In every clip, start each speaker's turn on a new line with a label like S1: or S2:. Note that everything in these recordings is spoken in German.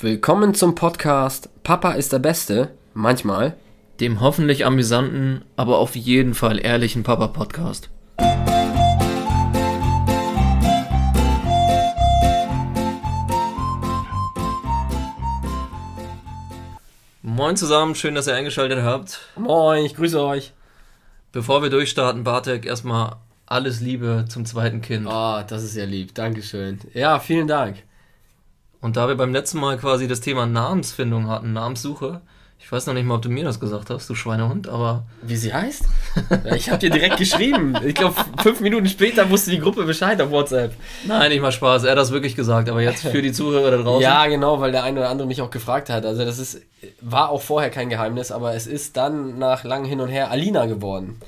S1: Willkommen zum Podcast Papa ist der Beste. Manchmal.
S2: Dem hoffentlich amüsanten, aber auf jeden Fall ehrlichen Papa-Podcast. Moin zusammen, schön, dass ihr eingeschaltet habt.
S1: Moin, ich grüße euch.
S2: Bevor wir durchstarten, Bartek, erstmal alles Liebe zum zweiten Kind.
S1: Oh, das ist ja lieb. Dankeschön. Ja, vielen Dank.
S2: Und da wir beim letzten Mal quasi das Thema Namensfindung hatten, Namenssuche, ich weiß noch nicht mal, ob du mir das gesagt hast, du Schweinehund, aber.
S1: Wie sie heißt? ich habe dir direkt geschrieben. Ich glaube, fünf Minuten später wusste die Gruppe Bescheid auf WhatsApp.
S2: Nein, nicht mal Spaß. Er hat das wirklich gesagt, aber jetzt für die Zuhörer da draußen.
S1: Ja, genau, weil der eine oder andere mich auch gefragt hat. Also, das ist, war auch vorher kein Geheimnis, aber es ist dann nach langem Hin und Her Alina geworden.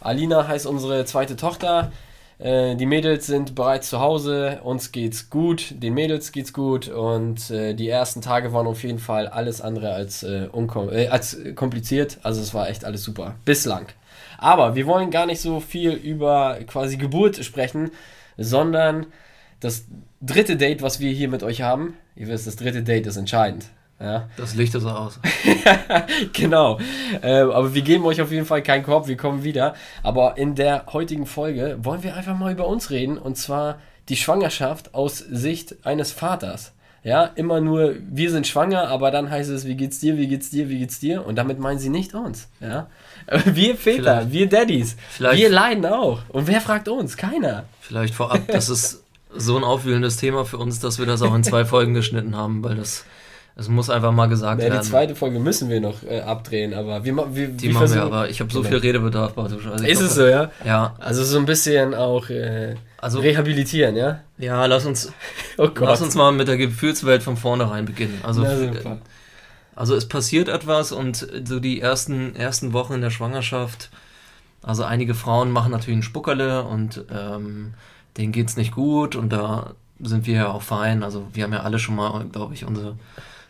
S1: Alina heißt unsere zweite Tochter. Äh, die Mädels sind bereits zu Hause, uns geht's gut, den Mädels geht's gut und äh, die ersten Tage waren auf jeden Fall alles andere als, äh, äh, als kompliziert. Also es war echt alles super. Bislang. Aber wir wollen gar nicht so viel über quasi Geburt sprechen, sondern das dritte Date, was wir hier mit euch haben. Ihr wisst, das dritte Date ist entscheidend. Ja.
S2: Das Licht ist aus.
S1: genau. Äh, aber wir geben euch auf jeden Fall keinen Korb, wir kommen wieder. Aber in der heutigen Folge wollen wir einfach mal über uns reden und zwar die Schwangerschaft aus Sicht eines Vaters. Ja, immer nur, wir sind schwanger, aber dann heißt es, wie geht's dir, wie geht's dir, wie geht's dir? Und damit meinen sie nicht uns. Ja? Wir Väter, vielleicht, wir Daddies, wir leiden auch. Und wer fragt uns? Keiner.
S2: Vielleicht vorab, das ist so ein aufwühlendes Thema für uns, dass wir das auch in zwei Folgen geschnitten haben, weil das es muss einfach mal gesagt
S1: ja,
S2: werden.
S1: Die zweite Folge müssen wir noch äh, abdrehen, aber wir, wir
S2: Die wir machen wir, aber ich habe so viel Redebedarf, Bartusch.
S1: Also ist hoffe, es so, ja?
S2: Ja.
S1: Also so ein bisschen auch äh, also, rehabilitieren, ja?
S2: Ja, lass uns, oh lass uns mal mit der Gefühlswelt von vornherein beginnen. Also, Na, also es passiert etwas und so die ersten, ersten Wochen in der Schwangerschaft, also einige Frauen machen natürlich ein Spuckerle und ähm, denen geht's nicht gut und da sind wir ja auch fein. Also wir haben ja alle schon mal, glaube ich, unsere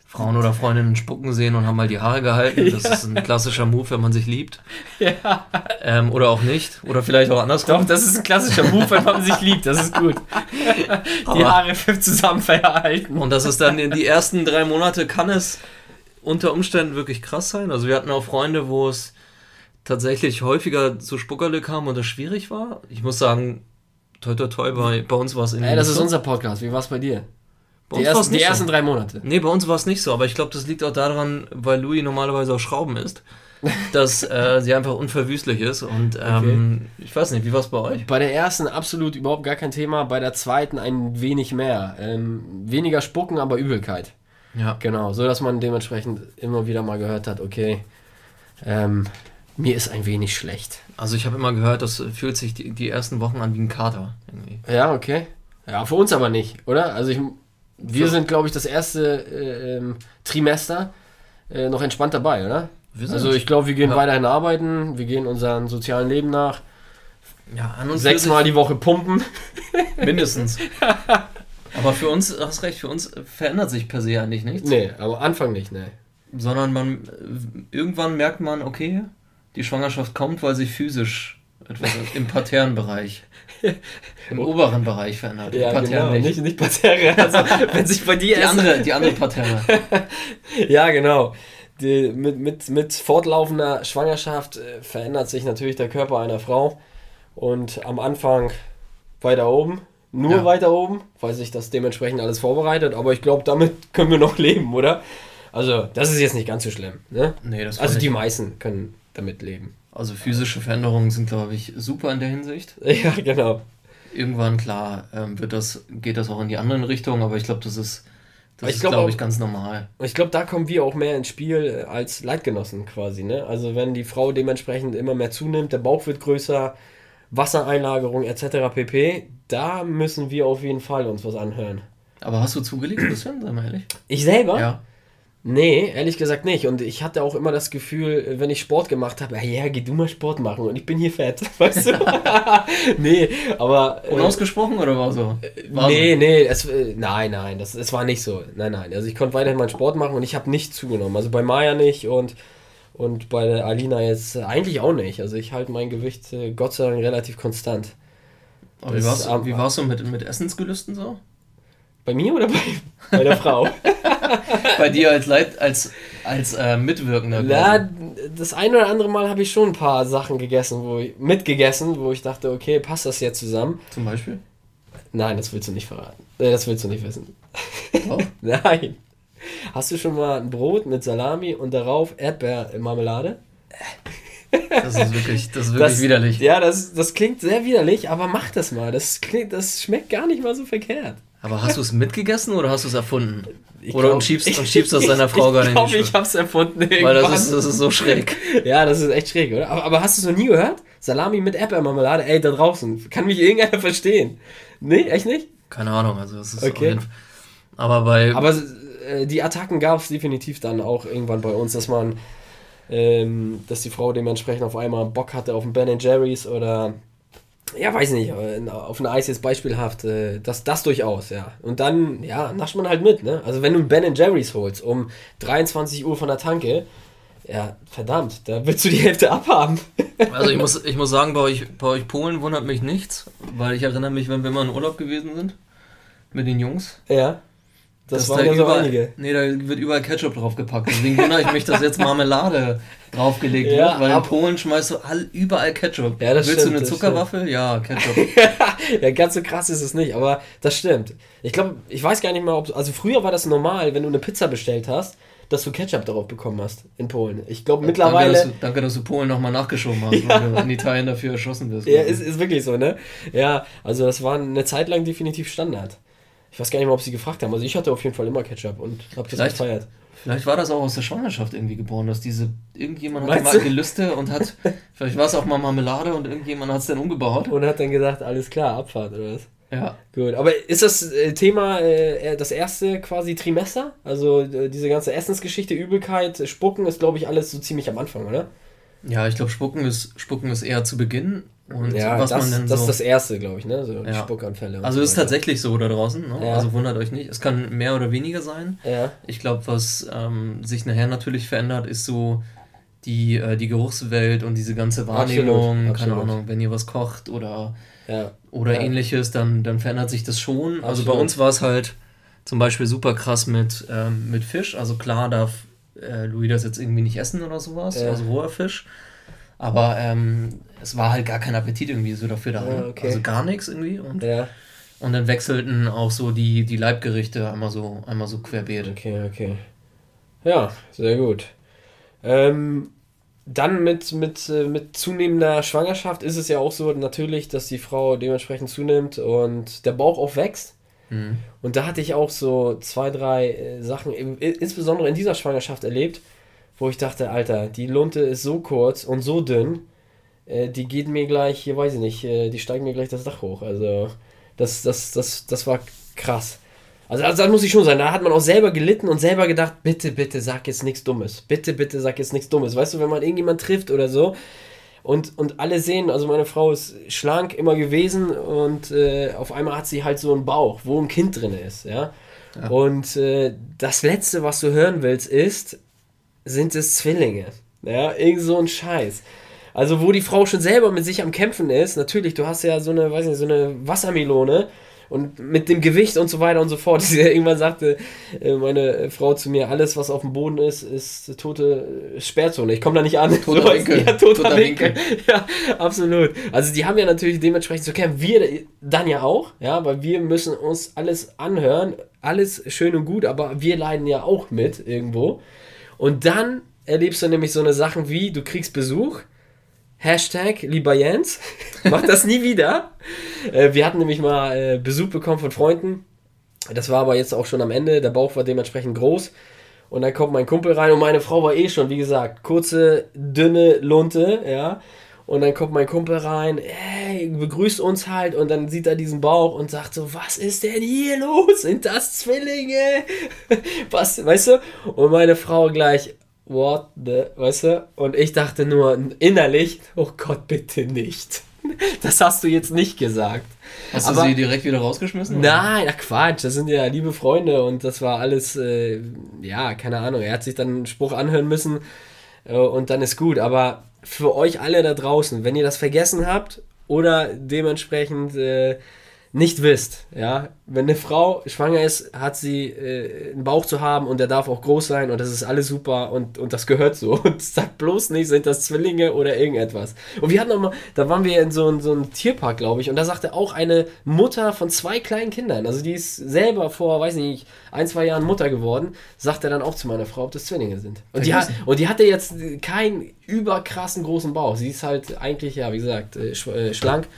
S2: Frauen oder Freundinnen spucken sehen und haben mal die Haare gehalten. Das ja. ist ein klassischer Move, wenn man sich liebt. Ja. Ähm, oder auch nicht. Oder vielleicht auch andersrum.
S1: Doch, das ist ein klassischer Move, wenn man sich liebt. Das ist gut. die Haare zusammen verhalten.
S2: Und das ist dann in die ersten drei Monate kann es unter Umständen wirklich krass sein. Also wir hatten auch Freunde, wo es tatsächlich häufiger zu Spuckerle kam und das schwierig war. Ich muss sagen, toi toi toi, bei, bei uns war es
S1: irgendwie. Ey, das ist unser Podcast. Wie war es bei dir?
S2: Die ersten, die ersten so. drei Monate. Nee, bei uns war es nicht so, aber ich glaube, das liegt auch daran, weil Louis normalerweise auch Schrauben ist, dass äh, sie einfach unverwüstlich ist. Und ähm, okay. ich weiß nicht, wie war es bei euch?
S1: Bei der ersten absolut überhaupt gar kein Thema, bei der zweiten ein wenig mehr. Ähm, weniger Spucken, aber Übelkeit. Ja. Genau, so dass man dementsprechend immer wieder mal gehört hat, okay, ähm, mir ist ein wenig schlecht.
S2: Also ich habe immer gehört, das fühlt sich die, die ersten Wochen an wie ein Kater.
S1: Irgendwie. Ja, okay. Ja, für uns aber nicht, oder? Also ich wir sind, glaube ich, das erste äh, ähm, Trimester äh, noch entspannt dabei, oder? also ich glaube, wir gehen ja. weiterhin arbeiten, wir gehen unserem sozialen Leben nach. Ja, an uns Sechsmal die Woche pumpen.
S2: Mindestens. aber für uns, hast recht, für uns verändert sich per se eigentlich nichts.
S1: Nee, aber Anfang nicht, nee.
S2: Sondern man irgendwann merkt man, okay, die Schwangerschaft kommt, weil sich physisch etwas im parterren Bereich Im oberen Bereich verändert. Ja,
S1: Parterre genau. nicht. nicht, Parterre. Also, wenn sich bei dir
S2: die andere, die andere Parterre.
S1: ja, genau. Die, mit, mit, mit fortlaufender Schwangerschaft äh, verändert sich natürlich der Körper einer Frau. Und am Anfang weiter oben, nur ja. weiter oben, weil sich das dementsprechend alles vorbereitet. Aber ich glaube, damit können wir noch leben, oder? Also, das ist jetzt nicht ganz so schlimm. Ne? Nee, also, die meisten können damit leben.
S2: Also physische Veränderungen sind, glaube ich, super in der Hinsicht.
S1: Ja, genau.
S2: Irgendwann, klar, ähm, wird das, geht das auch in die anderen Richtungen, aber ich glaube, das ist, das ich ist, glaube ich, ganz normal.
S1: Ich glaube, da kommen wir auch mehr ins Spiel als Leitgenossen quasi. Ne? Also wenn die Frau dementsprechend immer mehr zunimmt, der Bauch wird größer, Wassereinlagerung etc. pp., da müssen wir auf jeden Fall uns was anhören.
S2: Aber hast du zugelegt ein bisschen, sei mal ehrlich?
S1: Ich selber? Ja. Nee, ehrlich gesagt nicht. Und ich hatte auch immer das Gefühl, wenn ich Sport gemacht habe, ja, geh du mal Sport machen und ich bin hier fett, weißt du? nee, aber.
S2: Äh, Unausgesprochen oder war so?
S1: War nee, so? nee, es, äh, nein, nein, das, es war nicht so. Nein, nein. Also ich konnte weiterhin meinen Sport machen und ich habe nicht zugenommen. Also bei Maya nicht und, und bei der Alina jetzt eigentlich auch nicht. Also ich halte mein Gewicht äh, Gott sei Dank relativ konstant.
S2: Aber das, wie war's, wie war's so mit, mit Essensgelüsten so?
S1: Bei mir oder bei, bei der Frau?
S2: Bei dir als Leit als, als äh, Mitwirkender.
S1: Ja, das ein oder andere Mal habe ich schon ein paar Sachen gegessen, wo ich, mitgegessen, wo ich dachte, okay, passt das jetzt zusammen?
S2: Zum Beispiel?
S1: Nein, das willst du nicht verraten. Äh, das willst du nicht wissen. Oh. Nein. Hast du schon mal ein Brot mit Salami und darauf Erdbeermarmelade?
S2: Das ist wirklich, das ist wirklich
S1: das,
S2: widerlich.
S1: Ja, das, das klingt sehr widerlich, aber mach das mal. Das, klingt, das schmeckt gar nicht mal so verkehrt.
S2: Aber hast du es mitgegessen oder hast du es erfunden? Ich oder glaub, und schiebst, und schiebst das deiner Frau
S1: gar nicht? Ich glaube, ich hab's erfunden.
S2: Irgendwann. Weil das ist, das ist so schräg.
S1: ja, das ist echt schräg, oder? Aber, aber hast du es noch nie gehört? Salami mit Erdbeermarmelade, ey, da draußen. Kann mich irgendeiner verstehen? Nee, echt nicht?
S2: Keine Ahnung, also das ist okay. Aber bei.
S1: Aber äh, die Attacken gab es definitiv dann auch irgendwann bei uns, dass man, ähm, dass die Frau dementsprechend auf einmal Bock hatte auf ein Ben Jerry's oder ja, weiß nicht, auf ein Eis jetzt beispielhaft, äh, das, das durchaus, ja. Und dann, ja, nascht man halt mit, ne? Also wenn du ein Ben Jerry's holst um 23 Uhr von der Tanke, ja, verdammt, da willst du die Hälfte abhaben.
S2: Also ich muss, ich muss sagen, bei euch, bei euch Polen wundert mich nichts, weil ich erinnere mich, wenn wir mal in Urlaub gewesen sind mit den Jungs. Ja. Das, waren da ja so einige. Nee, da wird überall Ketchup draufgepackt. Deswegen wundere ich mich, dass jetzt Marmelade draufgelegt ja, wird, weil in Polen schmeißt du all, überall Ketchup. Ja, das Willst stimmt, du eine Zuckerwaffel? Ja, Ketchup.
S1: ja, ganz so krass ist es nicht, aber das stimmt. Ich glaube, ich weiß gar nicht mal, ob. Also früher war das normal, wenn du eine Pizza bestellt hast, dass du Ketchup darauf bekommen hast in Polen. Ich glaube mittlerweile.
S2: Danke dass, du, danke, dass du Polen nochmal nachgeschoben hast, ja. weil du in Italien dafür erschossen wirst.
S1: Ja, ist, ist wirklich so, ne? Ja, also das war eine Zeit lang definitiv Standard. Ich weiß gar nicht mal, ob sie gefragt haben. Also ich hatte auf jeden Fall immer Ketchup und habe das gefeiert.
S2: Vielleicht war das auch aus der Schwangerschaft irgendwie geboren, dass diese irgendjemand hat mal Gelüste und hat vielleicht war es auch mal Marmelade und irgendjemand hat es dann umgebaut
S1: und hat dann gesagt, alles klar, Abfahrt oder was? Ja. Gut, aber ist das äh, Thema äh, das erste quasi Trimester? Also äh, diese ganze Essensgeschichte, Übelkeit, Spucken ist glaube ich alles so ziemlich am Anfang, oder?
S2: Ja, ich glaube Spucken ist Spucken ist eher zu Beginn und
S1: ja, was das, man denn so, das ist das erste, glaube ich, ne? So ja.
S2: Spuckanfälle. Also so ist tatsächlich so da draußen, ne? ja. Also wundert euch nicht. Es kann mehr oder weniger sein. Ja. Ich glaube, was ähm, sich nachher natürlich verändert, ist so die, äh, die Geruchswelt und diese ganze Wahrnehmung. Absolut, Keine absolut. Ahnung, wenn ihr was kocht oder, oder ähnliches, dann, dann verändert sich das schon. Absolut. Also bei uns war es halt zum Beispiel super krass mit, ähm, mit Fisch. Also klar darf äh, Louis das jetzt irgendwie nicht essen oder sowas, also roher Fisch. Aber ähm, es war halt gar kein Appetit irgendwie so dafür da. Ja, okay. Also gar nichts irgendwie. Und, ja. und dann wechselten auch so die, die Leibgerichte einmal so, einmal so querbeet.
S1: Okay, okay. Ja, sehr gut. Ähm, dann mit, mit, äh, mit zunehmender Schwangerschaft ist es ja auch so natürlich, dass die Frau dementsprechend zunimmt und der Bauch auch wächst. Mhm. Und da hatte ich auch so zwei, drei äh, Sachen, insbesondere in dieser Schwangerschaft erlebt, wo ich dachte, Alter, die Lunte ist so kurz und so dünn, äh, die geht mir gleich, hier weiß ich nicht, äh, die steigen mir gleich das Dach hoch. Also, das, das, das, das war krass. Also, also das muss ich schon sagen, da hat man auch selber gelitten und selber gedacht, bitte, bitte sag jetzt nichts Dummes. Bitte, bitte sag jetzt nichts Dummes. Weißt du, wenn man irgendjemand trifft oder so und, und alle sehen, also meine Frau ist schlank immer gewesen und äh, auf einmal hat sie halt so einen Bauch, wo ein Kind drin ist, ja. ja. Und äh, das Letzte, was du hören willst, ist, sind es Zwillinge. Ja, irgend so ein Scheiß. Also, wo die Frau schon selber mit sich am Kämpfen ist, natürlich, du hast ja so eine, weiß nicht, so eine Wassermelone und mit dem Gewicht und so weiter und so fort. Irgendwann sagte äh, meine Frau zu mir, alles, was auf dem Boden ist, ist tote Sperrzone. Ich komme da nicht an. Toter so, Winkel. Ja, toter, toter Winkel. Winkel. Ja, absolut. Also die haben ja natürlich dementsprechend zu kämpfen. Wir dann ja auch, ja, weil wir müssen uns alles anhören. Alles schön und gut, aber wir leiden ja auch mit irgendwo. Und dann erlebst du nämlich so eine Sachen wie, du kriegst Besuch, Hashtag lieber Jens, mach das nie wieder. Äh, wir hatten nämlich mal äh, Besuch bekommen von Freunden. Das war aber jetzt auch schon am Ende, der Bauch war dementsprechend groß. Und dann kommt mein Kumpel rein und meine Frau war eh schon, wie gesagt, kurze, dünne Lunte, ja. Und dann kommt mein Kumpel rein, ey, begrüßt uns halt und dann sieht er diesen Bauch und sagt so, was ist denn hier los? Sind das Zwillinge? Was, weißt du? Und meine Frau gleich, what the, weißt du? Und ich dachte nur innerlich, oh Gott, bitte nicht. Das hast du jetzt nicht gesagt.
S2: Hast Aber, du sie direkt wieder rausgeschmissen?
S1: Nein, ach Quatsch, das sind ja liebe Freunde und das war alles, äh, ja, keine Ahnung. Er hat sich dann einen Spruch anhören müssen äh, und dann ist gut. Aber für euch alle da draußen, wenn ihr das vergessen habt oder dementsprechend äh, nicht wisst, ja, wenn eine Frau schwanger ist, hat sie äh, einen Bauch zu haben und der darf auch groß sein und das ist alles super und, und das gehört so. Und sagt bloß nicht, sind das Zwillinge oder irgendetwas. Und wir hatten noch mal, da waren wir in so, in so einem Tierpark, glaube ich, und da sagte auch eine Mutter von zwei kleinen Kindern, also die ist selber vor, weiß nicht, ein, zwei Jahren Mutter geworden, sagte dann auch zu meiner Frau, ob das Zwillinge sind. Und die, hat, und die hatte jetzt keinen überkrassen großen Bauch. Sie ist halt eigentlich, ja, wie gesagt, äh, äh schlank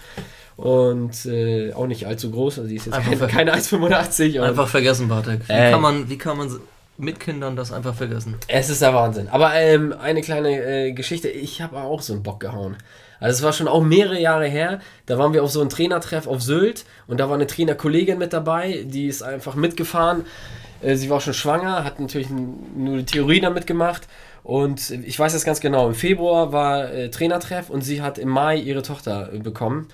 S1: und äh, auch nicht allzu groß. Also die ist jetzt einfach keine, keine 1,85.
S2: Einfach vergessen, Bartek. Wie, äh, kann man, wie kann man mit Kindern das einfach vergessen?
S1: Es ist der Wahnsinn. Aber ähm, eine kleine äh, Geschichte. Ich habe auch so einen Bock gehauen. Also es war schon auch mehrere Jahre her. Da waren wir auf so einem Trainertreff auf Sylt und da war eine Trainerkollegin mit dabei, die ist einfach mitgefahren. Äh, sie war schon schwanger, hat natürlich nur die Theorie damit gemacht. Und ich weiß das ganz genau. Im Februar war äh, Trainertreff und sie hat im Mai ihre Tochter bekommen.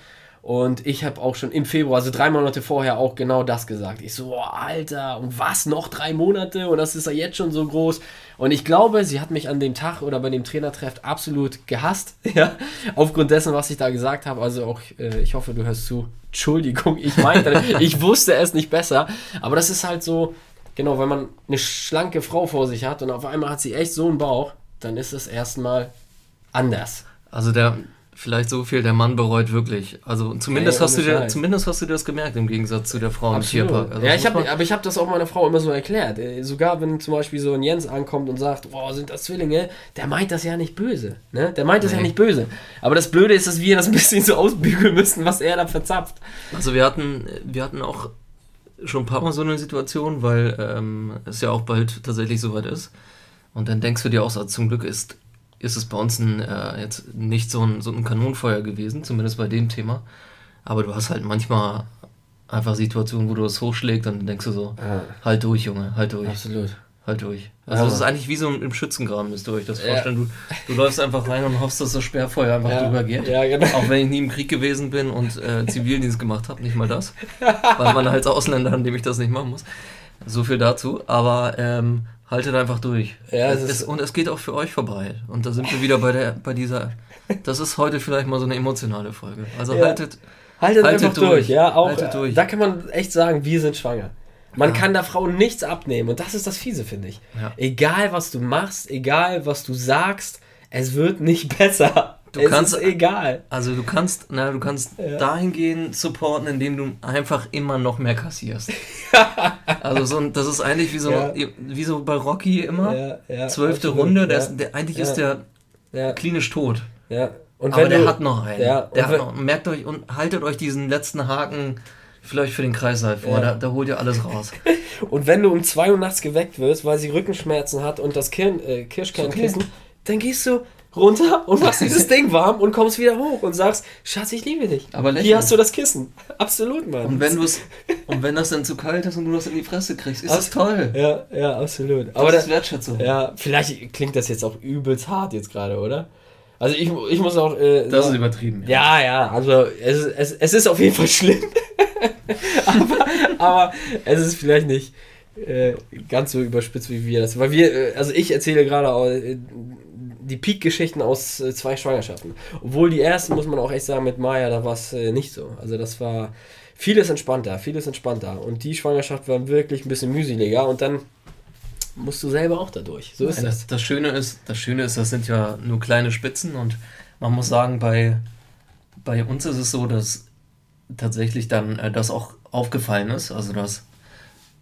S1: Und ich habe auch schon im Februar, also drei Monate vorher, auch genau das gesagt. Ich so, oh, Alter, und was, noch drei Monate? Und das ist ja jetzt schon so groß. Und ich glaube, sie hat mich an dem Tag oder bei dem Trainertreff absolut gehasst, ja, aufgrund dessen, was ich da gesagt habe. Also auch, äh, ich hoffe, du hörst zu. Entschuldigung, ich meinte, ich wusste es nicht besser. Aber das ist halt so, genau, wenn man eine schlanke Frau vor sich hat und auf einmal hat sie echt so einen Bauch, dann ist es erstmal anders.
S2: Also der, Vielleicht so viel, der Mann bereut wirklich. Also zumindest, hey, hast, du dir, zumindest hast du das gemerkt im Gegensatz zu der Frau Absolut. im Tierpark.
S1: Also ja, ich hab, aber ich habe das auch meiner Frau immer so erklärt. Äh, sogar wenn zum Beispiel so ein Jens ankommt und sagt, boah, sind das Zwillinge, der meint das ja nicht böse. Ne? Der meint das nee. ja nicht böse. Aber das Blöde ist, dass wir das ein bisschen so ausbügeln müssen, was er da verzapft.
S2: Also wir hatten, wir hatten auch schon ein paar Mal so eine Situation, weil ähm, es ja auch bald tatsächlich soweit ist. Und dann denkst du dir auch, so, zum Glück ist ist es bei uns ein, äh, jetzt nicht so ein, so ein Kanonenfeuer gewesen, zumindest bei dem Thema. Aber du hast halt manchmal einfach Situationen, wo du es hochschlägst und dann denkst du so, ja. halt durch, Junge, halt durch. Absolut. Halt durch. Also es ja, ist eigentlich wie so im Schützengraben, müsst ihr euch das vorstellen. Du, du läufst einfach rein und hoffst, dass das Sperrfeuer einfach ja. drüber geht. Ja, genau. Auch wenn ich nie im Krieg gewesen bin und äh, Zivildienst gemacht habe, nicht mal das. weil man als Ausländer, an dem ich das nicht machen muss. So viel dazu. Aber ähm, Haltet einfach durch. Ja, es es, und es geht auch für euch vorbei. Und da sind wir wieder bei der, bei dieser. Das ist heute vielleicht mal so eine emotionale Folge. Also ja. haltet, haltet,
S1: haltet einfach durch. durch. Ja, auch. Haltet durch. Da kann man echt sagen, wir sind schwanger. Man ja. kann der Frau nichts abnehmen. Und das ist das Fiese, finde ich. Ja. Egal, was du machst, egal, was du sagst, es wird nicht besser.
S2: Du es kannst, ist egal. Also du kannst, na, du kannst ja. dahingehend supporten, indem du einfach immer noch mehr kassierst. also so, das ist eigentlich wie so, ja. wie so bei Rocky immer. Ja, Zwölfte Runde, der, ist, der eigentlich ist der klinisch tot. Und Aber der du, hat noch einen. Ja, der hat noch, merkt euch und haltet euch diesen letzten Haken vielleicht für den Kreislauf vor. Da, da, holt ihr alles raus.
S1: und wenn du um 2 Uhr nachts geweckt wirst, weil sie Rückenschmerzen hat und das Kirn, äh, Kirschkernkissen, okay. dann gehst du runter und machst dieses Ding warm und kommst wieder hoch und sagst, Schatz, ich liebe dich. Aber Hier hast du das Kissen. Absolut, Mann.
S2: Und wenn, und wenn das dann zu kalt ist und du das in die Fresse kriegst, ist das toll.
S1: Ja, ja, absolut. Das Aber ist Wertschätzung. Ja, vielleicht klingt das jetzt auch übelst hart jetzt gerade, oder? Also ich, ich muss auch... Äh, das ist übertrieben. Ja, ja, ja also es, es, es ist auf jeden Fall schlimm. aber, aber es ist vielleicht nicht... Äh, ganz so überspitzt wie wir das. Weil wir, äh, also ich erzähle gerade äh, die Peak-Geschichten aus äh, zwei Schwangerschaften. Obwohl die ersten, muss man auch echt sagen, mit Maya, da war es äh, nicht so. Also das war vieles entspannter, vieles entspannter. Und die Schwangerschaft war wirklich ein bisschen mühseliger und dann musst du selber auch dadurch. So ist
S2: Nein, das. Das Schöne ist, das Schöne ist, das sind ja nur kleine Spitzen und man muss sagen, bei, bei uns ist es so, dass tatsächlich dann äh, das auch aufgefallen ist. Also dass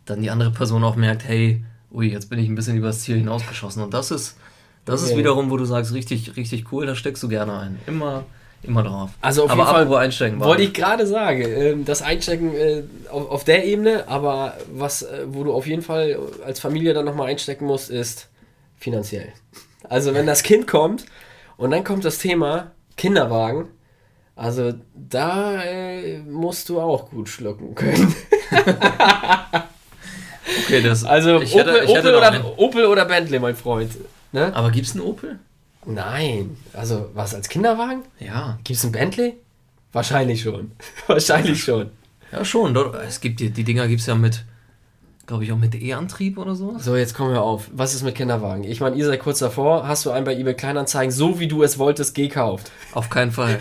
S2: dann die andere Person auch merkt, hey, ui, jetzt bin ich ein bisschen übers Ziel hinausgeschossen. Und das ist das ist wiederum, wo du sagst, richtig, richtig cool, da steckst du gerne ein. Immer, immer drauf. Also auf aber
S1: jeden Fall wo einstecken war. Wollte ich gerade sagen, ähm, das Einstecken äh, auf der Ebene, aber was, äh, wo du auf jeden Fall als Familie dann nochmal einstecken musst, ist finanziell. Also wenn das Kind kommt und dann kommt das Thema Kinderwagen, also da äh, musst du auch gut schlucken können. okay, das. Also Opel, hätte, Opel, oder, Opel oder Bentley, mein Freund.
S2: Ne? Aber gibt es einen Opel?
S1: Nein. Also, was als Kinderwagen? Ja. Gibt es einen Bentley? Wahrscheinlich schon. Wahrscheinlich schon.
S2: Ja, schon. Es gibt die, die Dinger gibt es ja mit, glaube ich, auch mit E-Antrieb oder so.
S1: So, jetzt kommen wir auf. Was ist mit Kinderwagen? Ich meine, ihr seid kurz davor. Hast du einen bei eBay Kleinanzeigen, so wie du es wolltest, gekauft?
S2: Auf keinen Fall.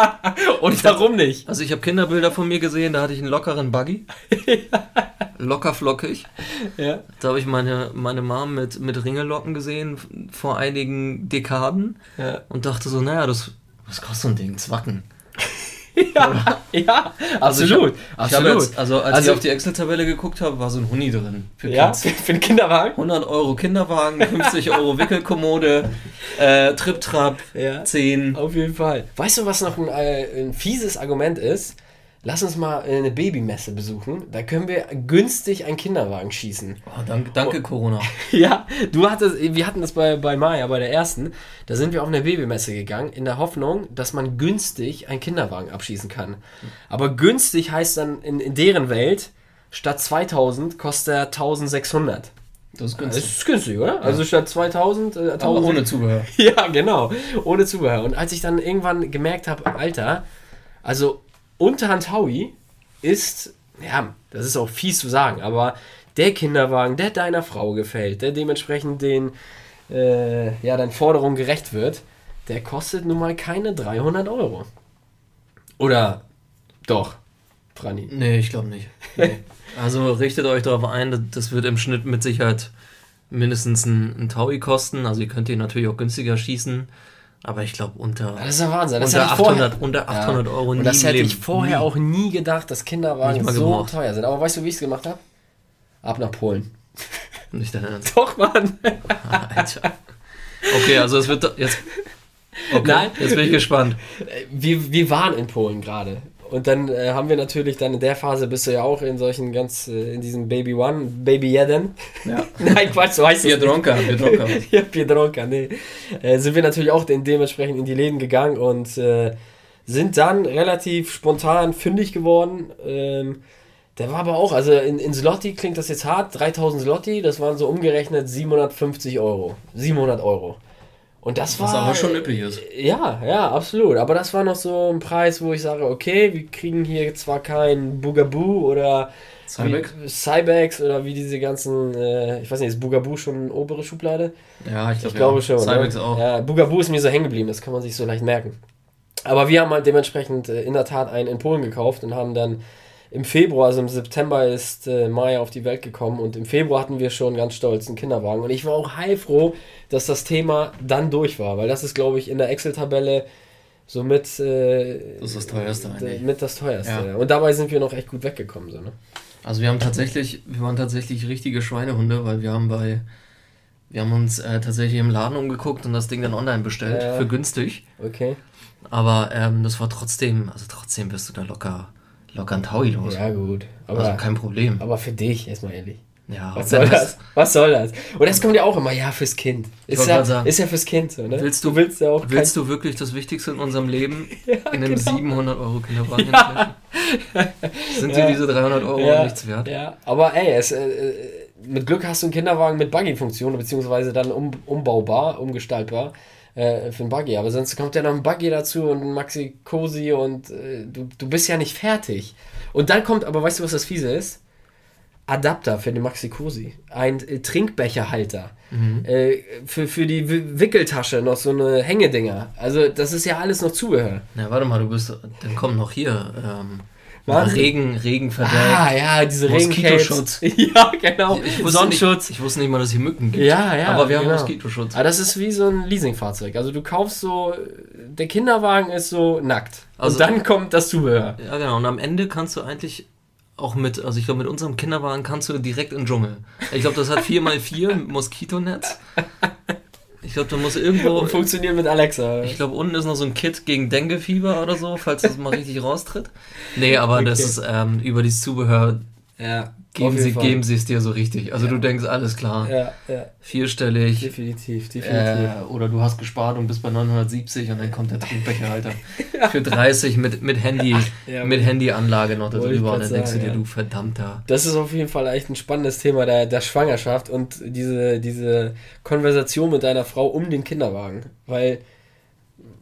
S1: Und ich warum nicht?
S2: Also, ich habe Kinderbilder von mir gesehen, da hatte ich einen lockeren Buggy. Locker flockig. Ja. Da habe ich meine, meine Mom mit, mit Ringellocken gesehen vor einigen Dekaden. Ja. Und dachte so, naja, das, was kostet so ein Ding? Zwacken. ja, ja, also absolut. Ich, absolut. Jetzt, also als also, ich auf die Excel-Tabelle geguckt habe, war so ein Huni drin.
S1: Für ja, Kids. für den Kinderwagen?
S2: 100 Euro Kinderwagen, 50 Euro Wickelkommode, äh, Trip-Trap, ja, 10.
S1: Auf jeden Fall. Weißt du, was noch ein, äh, ein fieses Argument ist? Lass uns mal eine Babymesse besuchen. Da können wir günstig einen Kinderwagen schießen.
S2: Oh, danke, danke oh. Corona.
S1: ja, du hattest, wir hatten das bei, bei Maya, bei der ersten. Da sind wir auf eine Babymesse gegangen, in der Hoffnung, dass man günstig einen Kinderwagen abschießen kann. Aber günstig heißt dann in, in deren Welt, statt 2000 kostet er 1600. Das ist günstig. Das ist günstig, oder? Ja. Also statt 2000. Äh, 1000,
S2: Aber ohne Zubehör.
S1: ja, genau. Ohne Zubehör. Und als ich dann irgendwann gemerkt habe, Alter, also Unterhand Howie ist, ja, das ist auch fies zu sagen, aber der Kinderwagen, der deiner Frau gefällt, der dementsprechend den, äh, ja, deinen Forderungen gerecht wird, der kostet nun mal keine 300 Euro. Oder doch,
S2: Franny? Nee, ich glaube nicht. Nee. also richtet euch darauf ein, das wird im Schnitt mit Sicherheit mindestens ein, ein Taui kosten. Also ihr könnt ihn natürlich auch günstiger schießen. Aber ich glaube, unter,
S1: das ist ja Wahnsinn.
S2: Das unter, 800, unter 800 ja. Euro
S1: nie. Und das hätte ich vorher nie. auch nie gedacht, dass Kinderwagen so gebraucht. teuer sind. Aber weißt du, wie ich es gemacht habe? Ab nach Polen.
S2: Nicht dein Ernst.
S1: Doch, Mann.
S2: Alter. Okay, also es wird jetzt. Okay, Nein. Jetzt bin ich gespannt.
S1: Wir, wir waren in Polen gerade. Und dann äh, haben wir natürlich dann in der Phase bist du ja auch in solchen ganz, äh, in diesem Baby One, Baby Jeden. Ja. Nein, Quatsch, so heißt es. Biedronka, Biedronka. ja, Biedronka, nee. Äh, sind wir natürlich auch in, dementsprechend in die Läden gegangen und äh, sind dann relativ spontan fündig geworden. Ähm, der war aber auch, also in, in Slotti klingt das jetzt hart, 3000 Slotti, das waren so umgerechnet 750 Euro. 700 Euro. Und das Was war.
S2: aber schon üppig ist.
S1: Ja, ja, absolut. Aber das war noch so ein Preis, wo ich sage, okay, wir kriegen hier zwar kein Bugaboo oder Cybex? Cybex oder wie diese ganzen, äh, ich weiß nicht, ist Bugaboo schon eine obere Schublade? Ja, ich, glaub, ich glaube ja. schon. Cybex ne? auch. Ja, Bugaboo ist mir so hängen geblieben, das kann man sich so leicht merken. Aber wir haben halt dementsprechend äh, in der Tat einen in Polen gekauft und haben dann im Februar, also im September ist äh, Maya auf die Welt gekommen und im Februar hatten wir schon ganz stolz einen Kinderwagen. Und ich war auch heilfroh, dass das Thema dann durch war, weil das ist, glaube ich, in der Excel-Tabelle so mit, äh,
S2: das ist das teuerste
S1: eigentlich. Mit das teuerste. Ja. Und dabei sind wir noch echt gut weggekommen. So, ne?
S2: Also wir haben tatsächlich, wir waren tatsächlich richtige Schweinehunde, weil wir haben bei, wir haben uns äh, tatsächlich im Laden umgeguckt und das Ding dann online bestellt, äh, für günstig. Okay. Aber ähm, das war trotzdem, also trotzdem bist du da locker locker ein Taui los.
S1: Ja, gut.
S2: Aber, also kein Problem.
S1: Aber für dich, erstmal ehrlich. Ja, was soll das? Was soll das? Und das kommt ja auch immer, ja, fürs Kind. Ist ja, sagen, ist ja fürs Kind so, ne?
S2: Willst du, willst ja auch willst du wirklich das Wichtigste in unserem Leben ja, in einem genau. 700 Euro Kinderwagen ja. Sind dir diese 300 Euro nichts wert?
S1: Ja, aber ey, es, äh, äh, mit Glück hast du einen Kinderwagen mit Buggy-Funktion, beziehungsweise dann um, umbaubar, umgestaltbar äh, für ein Buggy. Aber sonst kommt ja noch ein Buggy dazu und ein Maxi Cosi und äh, du, du bist ja nicht fertig. Und dann kommt, aber weißt du, was das fiese ist? Adapter für den Maxi Cosi. Ein äh, Trinkbecherhalter. Mhm. Äh, für, für die w Wickeltasche noch so eine Hängedinger. Also das ist ja alles noch Zubehör.
S2: Ja, warte mal, du bist, dann kommt noch hier ähm, was? Regen, Regenverdeck.
S1: Ah, ja, diese Moskitoschutz. ja, genau.
S2: Ich Sonnenschutz. Nicht, ich wusste nicht mal, dass es hier Mücken gibt.
S1: Ja, ja.
S2: Aber wir genau. haben Moskitoschutz.
S1: Aber das ist wie so ein Leasingfahrzeug. Also du kaufst so, der Kinderwagen ist so nackt. Also, und dann kommt das Zubehör.
S2: Ja, genau. Und am Ende kannst du eigentlich auch mit, also ich glaube, mit unserem Kinderwagen kannst du direkt in den Dschungel. Ich glaube, das hat 4x4 Moskitonetz. Ich glaube, da muss irgendwo.
S1: Und funktioniert mit Alexa.
S2: Ich glaube, unten ist noch so ein Kit gegen Denguefieber oder so, falls das mal richtig raustritt. Nee, aber okay. das ist ähm, über dieses Zubehör ja, geben, sie, geben sie es dir so richtig. Also ja. du denkst, alles klar. Ja, ja. Vierstellig.
S1: Definitiv, definitiv.
S2: Äh, oder du hast gespart und bist bei 970 und dann kommt der Trinkbecherhalter ja. für 30 mit, mit Handy, mit Handyanlage noch darüber. Und dann denkst du dir, du verdammter.
S1: Das ist auf jeden Fall echt ein spannendes Thema der, der Schwangerschaft und diese, diese Konversation mit deiner Frau um den Kinderwagen. Weil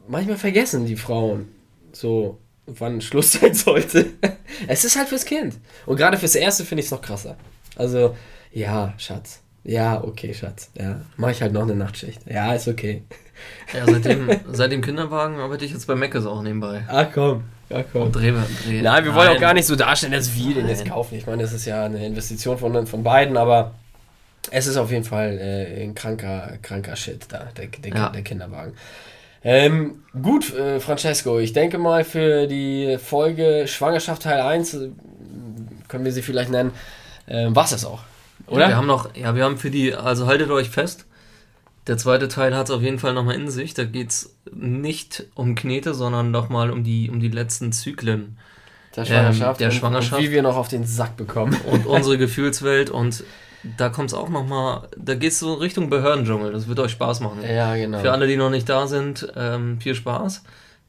S1: manchmal vergessen die Frauen so wann Schluss sein sollte. es ist halt fürs Kind. Und gerade fürs Erste finde ich es noch krasser. Also, ja, Schatz. Ja, okay, Schatz. Ja, mach ich halt noch eine Nachtschicht. Ja, ist okay.
S2: Ja, seit dem, seit dem Kinderwagen arbeite ich jetzt bei Meckes auch nebenbei.
S1: Ach komm. Ja, komm. Und dreh, dreh. Nein, wir wollen Nein. auch gar nicht so darstellen, dass wir den jetzt kaufen. Ich meine, das ist ja eine Investition von, von beiden, aber es ist auf jeden Fall äh, ein kranker, kranker Shit da, der, der, ja. der Kinderwagen. Ähm, gut, äh, Francesco, ich denke mal für die Folge Schwangerschaft Teil 1, äh, können wir sie vielleicht nennen, äh, war es auch.
S2: Oder? Ja, wir haben noch, ja, wir haben für die, also haltet euch fest, der zweite Teil hat es auf jeden Fall nochmal in sich. Da geht es nicht um Knete, sondern nochmal um die, um die letzten Zyklen
S1: der Schwangerschaft, ähm, der Schwangerschaft. Und wie wir noch auf den Sack bekommen.
S2: Und unsere Gefühlswelt. Und da kommt es auch nochmal, da geht es so Richtung Behördendschungel. Das wird euch Spaß machen.
S1: Ja, genau.
S2: Für alle, die noch nicht da sind, ähm, viel Spaß.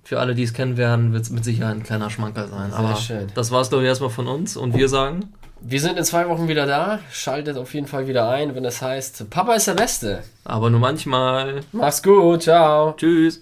S2: Für alle, die es kennen werden, wird es mit Sicherheit ein kleiner Schmankerl sein. Sehr Aber schön. das war es, glaube ich, erstmal von uns. Und wir sagen.
S1: Wir sind in zwei Wochen wieder da. Schaltet auf jeden Fall wieder ein, wenn es heißt, Papa ist der Beste.
S2: Aber nur manchmal.
S1: Mach's gut, ciao.
S2: Tschüss.